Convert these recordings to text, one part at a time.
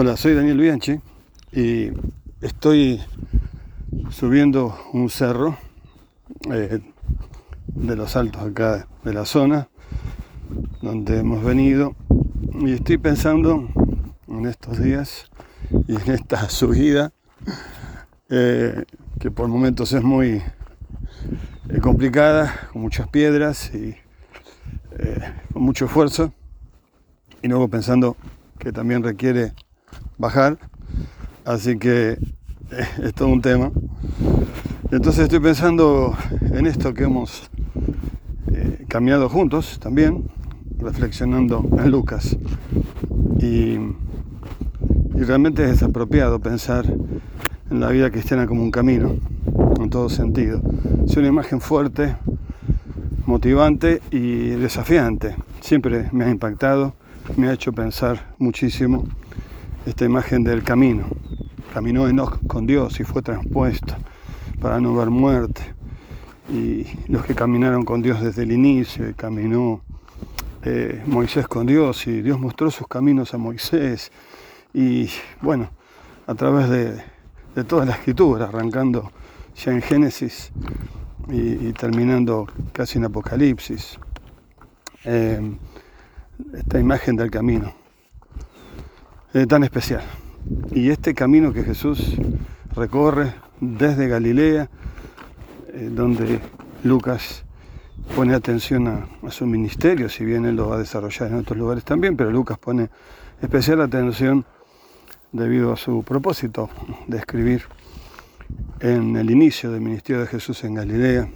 Hola, soy Daniel Bianchi y estoy subiendo un cerro eh, de los altos acá de la zona donde hemos venido y estoy pensando en estos días y en esta subida eh, que por momentos es muy eh, complicada, con muchas piedras y con mucho esfuerzo y luego pensando que también requiere bajar, así que eh, es todo un tema. Entonces estoy pensando en esto que hemos eh, caminado juntos también, reflexionando en Lucas. Y, y realmente es apropiado pensar en la vida cristiana como un camino, en todo sentido. Es una imagen fuerte, motivante y desafiante. Siempre me ha impactado, me ha hecho pensar muchísimo esta imagen del camino. Caminó Enoch con Dios y fue transpuesto para no ver muerte. Y los que caminaron con Dios desde el inicio, caminó eh, Moisés con Dios y Dios mostró sus caminos a Moisés. Y bueno, a través de, toda la escritura, arrancando ya en Génesis y, terminando casi en Apocalipsis, eh, esta imagen del camino. Eh, tan especial. Y este camino que Jesús recorre desde Galilea, eh, donde Lucas pone atención a, su ministerio, si bien él lo va a desarrollar en otros lugares también, pero Lucas pone especial atención debido a su propósito de escribir en el inicio del ministerio de Jesús en Galilea,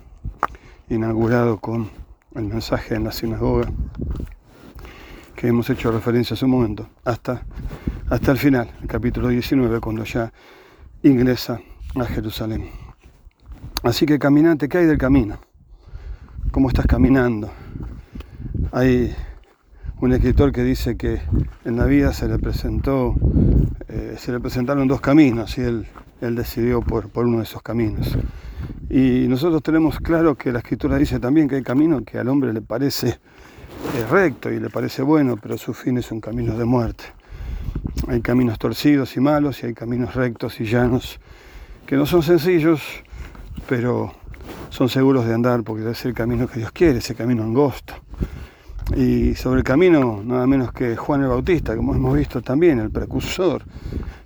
inaugurado con el mensaje en la sinagoga que hemos hecho referencia hace un momento, hasta, hasta el final, el capítulo 19, cuando ya ingresa a Jerusalén. Así que caminante, ¿qué hay del camino? ¿Cómo estás caminando? Hay un escritor que dice que en la vida se le presentó, eh, se le presentaron dos caminos y él, él decidió por, por uno de esos caminos. Y nosotros tenemos claro que la escritura dice también que hay camino que al hombre le parece es recto y le parece bueno, pero su fin es un camino de muerte. Hay caminos torcidos y malos y hay caminos rectos y llanos que no son sencillos, pero son seguros de andar porque es el camino que Dios quiere, ese camino angosto. Y sobre el camino, nada menos que Juan el Bautista, como hemos visto también, el precursor,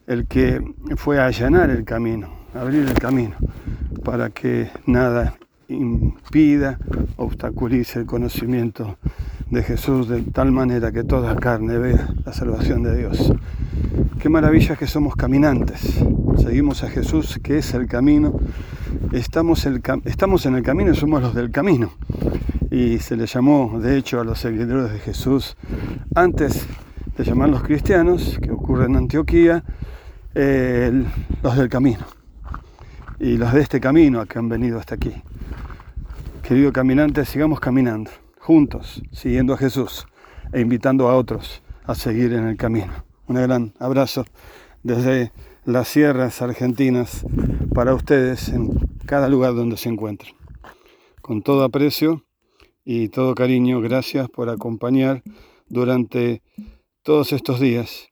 el que fue a allanar el camino, abrir el camino, para que nada impida, obstaculice el conocimiento de Jesús de tal manera que toda carne vea la salvación de Dios. Qué maravilla que somos caminantes. Seguimos a Jesús, que es el camino. Estamos, el, estamos en el camino y somos los del camino. Y se le llamó, de hecho, a los seguidores de Jesús, antes de llamarlos cristianos, que ocurre en Antioquía, los del camino. Y los de este camino que han venido hasta aquí. Querido caminante, sigamos caminando juntos, siguiendo a Jesús e invitando a otros a seguir en el camino. Un gran abrazo desde las sierras argentinas para ustedes en cada lugar donde se encuentren. Con todo aprecio y todo cariño, gracias por acompañar durante todos estos días